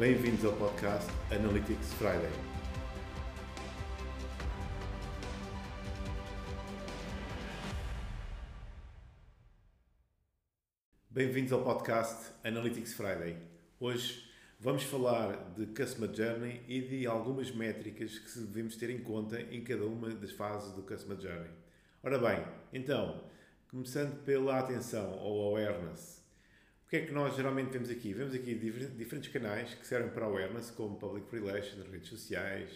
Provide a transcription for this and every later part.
Bem-vindos ao podcast Analytics Friday. Bem-vindos ao podcast Analytics Friday. Hoje vamos falar de Customer Journey e de algumas métricas que devemos ter em conta em cada uma das fases do Customer Journey. Ora bem, então, começando pela atenção ou awareness. Que é que nós geralmente vemos aqui? Vemos aqui diferentes canais que servem para awareness, como public relations, redes sociais,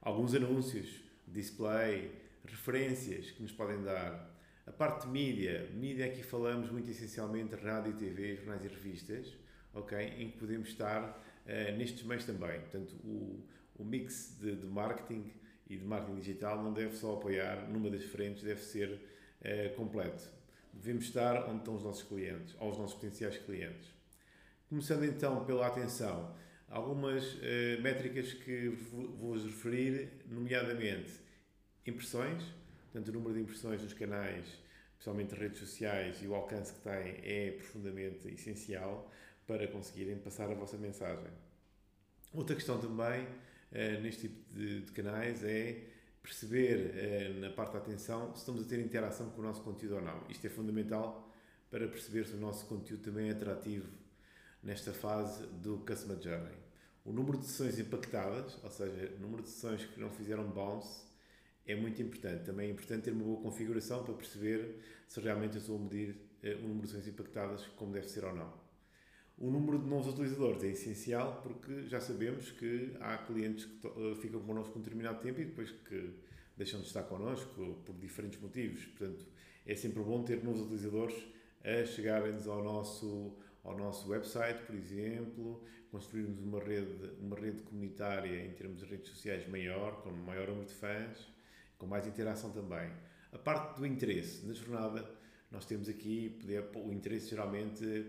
alguns anúncios, display, referências que nos podem dar a parte de mídia, mídia aqui falamos muito essencialmente rádio, TV, jornais e revistas, ok? Em que podemos estar uh, nestes meios também. Portanto, o, o mix de, de, marketing e de marketing digital não deve só apoiar numa das frentes, deve ser uh, completo. Devemos estar onde estão os nossos clientes, ou os nossos potenciais clientes. Começando então pela atenção, algumas uh, métricas que vou-vos referir, nomeadamente impressões, Portanto, o número de impressões nos canais, especialmente redes sociais, e o alcance que têm é profundamente essencial para conseguirem passar a vossa mensagem. Outra questão também uh, neste tipo de, de, canais é perceber uh, na parte da atenção se estamos a ter interação com o nosso conteúdo ou não. Isto é fundamental para perceber se o nosso conteúdo também é atrativo nesta fase do Customer Journey. O número de sessões impactadas, ou seja, o número de sessões que não fizeram bounce, é muito importante. Também é importante ter uma boa configuração para perceber se realmente eu estou a medir uh, o número de sessões impactadas como deve ser ou não. O número de novos utilizadores é essencial porque já sabemos que há clientes que uh, ficam connosco um determinado tempo e depois que deixam de estar connosco por diferentes motivos. Portanto, é sempre bom ter novos utilizadores a chegarem-nos ao nosso, ao nosso website, por exemplo, construirmos uma rede, uma rede comunitária em termos de redes sociais maior, com maior número de fãs, com mais interação também. A parte do interesse, na jornada, nós temos aqui, o interesse geralmente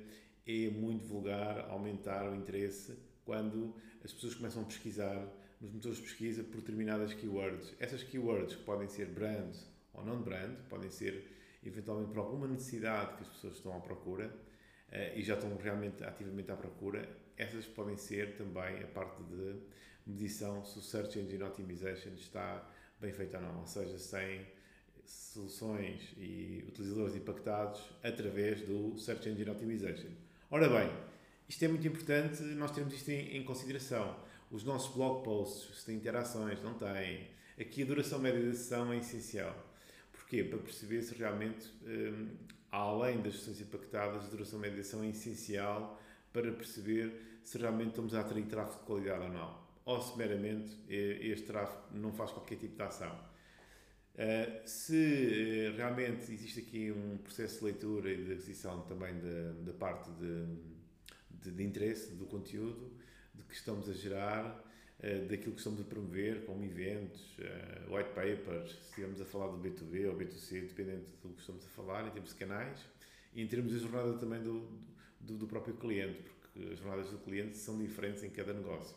é muito vulgar, aumentar o interesse quando as pessoas começam a pesquisar nos motores de pesquisa por determinadas keywords. Essas keywords que podem ser brand ou não brand, podem ser eventualmente por alguma necessidade que as pessoas estão à procura eh, e já estão realmente ativamente à procura, essas podem ser também a parte de medição se o Search Engine Optimization está bem feita ou não, ou seja, sem soluções e utilizadores impactados através do Search Engine Optimization. Ora bem, isto é muito importante nós termos isto em, em consideração. Os nossos blog posts, se têm interações, não têm. Aqui a duração média da sessão é essencial. Porquê? Para perceber se realmente, um, além das sessões impactadas, a duração média da sessão é essencial para perceber se realmente estamos a atrair tráfego de qualidade ou não ou se meramente este tráfego não faz qualquer tipo de ação. Uh, se uh, realmente existe aqui um processo de leitura e de aquisição também da parte de, de, de, interesse do conteúdo, de que estamos a gerar, uh, daquilo que estamos a promover, como eventos, white papers, se estivermos a falar do B2B ou B2C, dependendo do que estamos a falar, em termos de canais, e em termos de jornada também do, do, do próprio cliente, porque as jornadas do cliente são diferentes em cada negócio.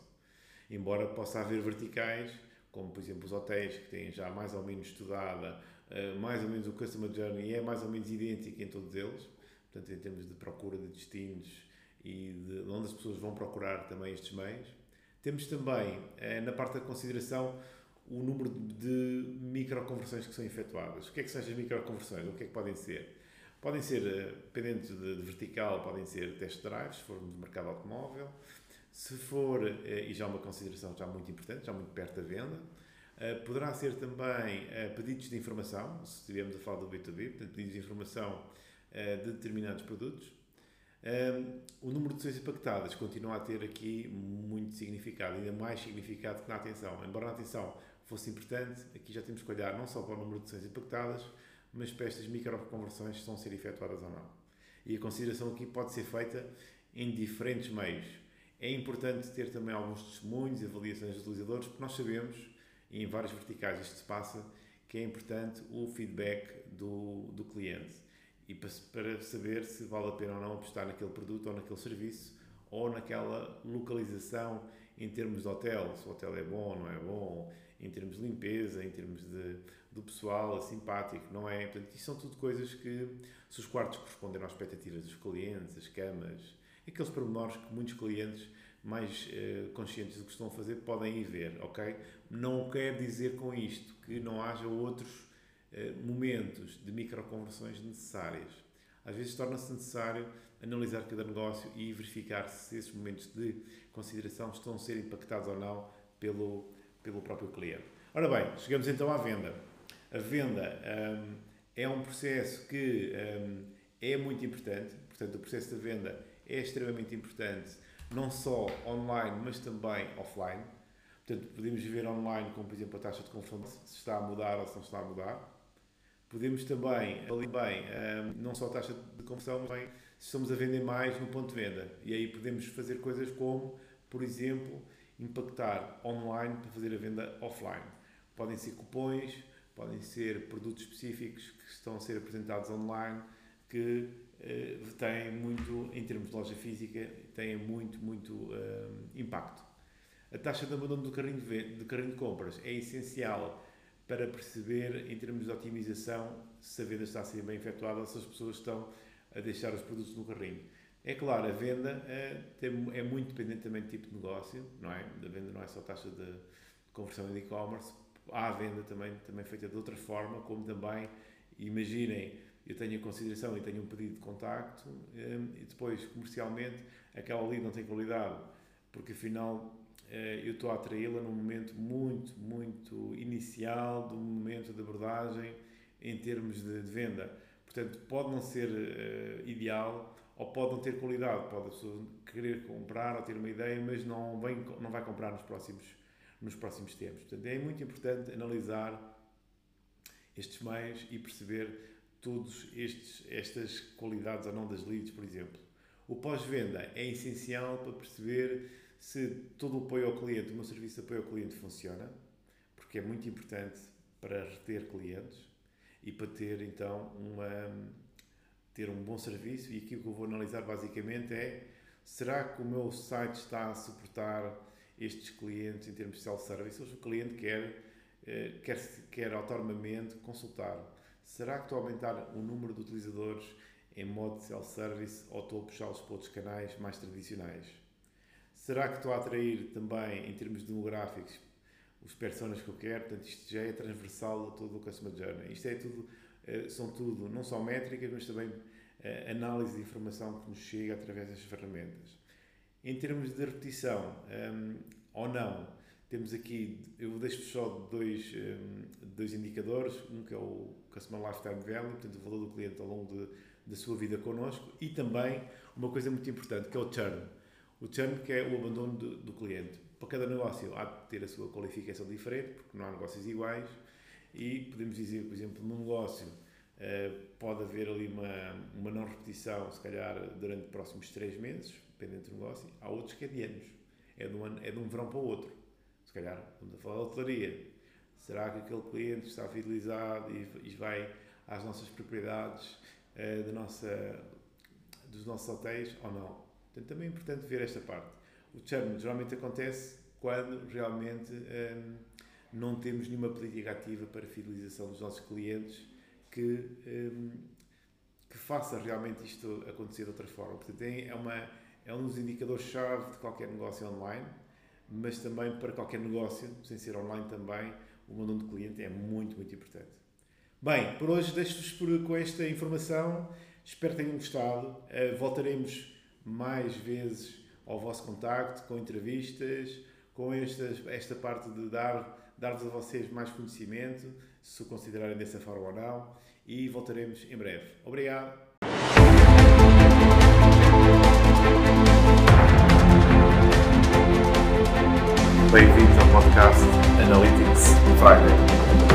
Embora possa haver verticais, como por exemplo os hotéis, que têm já mais ou menos estudada, uh, mais ou menos o Customer Journey é mais ou menos idêntico em todos eles, portanto, em termos de procura de destinos e de onde as pessoas vão procurar também estes meios. Temos também, uh, na parte da consideração, o número de microconversões que são efetuadas. O que é que são estas microconversões? O que é que podem ser? Podem ser, dependendo de, de vertical, podem ser test drives, se formos no mercado automóvel, se for, eh, e já é uma consideração já muito importante, já muito perto da venda, eh, poderá ser também eh, pedidos de informação, se estivermos a falar do B2B, portanto, pedidos de informação de determinados produtos. O número de sessões impactadas continua a ter aqui muito significado, ainda mais significado que na atenção. Embora na atenção fosse importante, aqui já temos que olhar não só para o número de sessões impactadas, mas para estas microconversões que estão a ser efetuadas ou não. E a consideração aqui pode ser feita em diferentes meios é importante ter também alguns testemunhos e avaliações dos utilizadores, porque nós sabemos, e em várias verticais isto se passa, que é importante o feedback do, do cliente e para, para saber se vale a pena ou não apostar naquele produto ou naquele serviço ou naquela localização em termos de hotel, se o hotel é bom ou não é bom, em termos de limpeza, em termos de, do pessoal simpático, não é? Portanto, isto são tudo coisas que, se os quartos corresponderem às expectativas dos clientes, as camas, aqueles pormenores que muitos clientes mais uh, conscientes do que estão a fazer podem ir ver, ok? Não quer dizer com isto que não haja outros uh, momentos de microconversões necessárias. Às vezes torna-se necessário analisar cada negócio e verificar se esses momentos de consideração estão a ser impactados ou não pelo, pelo próprio cliente. Ora bem, chegamos então à venda. A venda um, é um processo que um, é muito importante, portanto, o processo da venda é extremamente importante, não só online, mas também offline. Portanto, podemos ver online, como por exemplo a taxa de conversão, se está a mudar ou se não está a mudar. Podemos também, ali bem, um, não só a taxa de conversão, mas também se estamos a vender mais no ponto de venda. E aí podemos fazer coisas como, por exemplo, impactar online para fazer a venda offline. Podem ser cupons, podem ser produtos específicos que estão a ser apresentados online que eh, têm muito, em termos de loja física, têm muito, muito eh, impacto. A taxa de abandono do carrinho de, de carrinho de compras é essencial para perceber, em termos de otimização, se a venda está a ser bem efetuada se as pessoas estão a deixar os produtos no carrinho. É claro, a venda é, é muito dependente também do tipo de negócio, não é? A venda não é só taxa de conversão em e-commerce, há a venda também, também feita de outra forma, como também, imaginem, eu tenho a consideração e tenho um pedido de contacto hum, e depois, comercialmente, aquela lead não tem qualidade, porque afinal eh, eu estou a atraí-la num momento muito, muito inicial do momento de abordagem em termos de, venda. Portanto, pode não ser uh, ideal ou pode não ter qualidade. Pode a pessoa querer comprar ou ter uma ideia, mas não, vem, não vai comprar nos próximos, nos próximos tempos. Portanto, é muito importante analisar estes meios e perceber todas estas qualidades ou não das leads, por exemplo. O pós-venda é essencial para perceber se todo o apoio ao cliente, o meu serviço de apoio ao cliente funciona, porque é muito importante para reter clientes e para ter então uma, ter um bom serviço. E aqui o que eu vou analisar basicamente é será que o meu site está a suportar estes clientes em termos de self-service? Ou se o cliente quer, eh, quer, quer autonomamente consultar? Será que estou a aumentar o número de utilizadores em modo self-service ou estou a puxá-los para outros canais mais tradicionais? Será que estou a atrair também, em termos demográficos, os personas que eu quero, portanto, isto já é transversal a todo o Customer Journey. Isto é tudo, eh, são tudo, não só métricas, mas também eh, análise de informação que nos chega através das ferramentas. Em termos de repetição, um, ehm, ou não, temos aqui, eu deixo só dois, um, ehm, dois indicadores, um que é o Customer Lifetime Value, portanto, o valor do cliente ao longo de, da sua vida connosco, e também uma coisa muito importante, que é o churn. O churn, que é o abandono do, do cliente. Para cada negócio há de ter a sua qualificação diferente, porque não há negócios iguais, e podemos dizer, por exemplo, num negócio uh, pode haver ali uma, uma não repetição, se calhar durante os próximos três meses, dependendo do negócio, há outros que é de anos, é de um, ano, é de um verão para o outro. Se calhar, estamos a falar de hotelaria, será que aquele cliente está fidelizado e, e vai às nossas propriedades uh, da nossa, dos nossos hotéis ou não? Portanto, também é importante ver esta parte. O churn geralmente acontece quando realmente um, não temos nenhuma política ativa para fidelização dos nossos clientes que, um, que faça realmente isto acontecer de outra forma. Portanto, é, uma, é um dos indicadores-chave de qualquer negócio online, mas também para qualquer negócio, sem ser online também, o abandono de cliente é muito, muito importante. Bem, por hoje deixo-vos com esta informação. Espero que tenham gostado. Uh, voltaremos mais vezes ao vosso contacto, com entrevistas, com esta, esta parte de dar, dar-vos a vocês mais conhecimento, se o considerarem dessa forma ou não, e voltaremos em breve. Obrigado! Bem-vindos ao podcast Analytics Friday.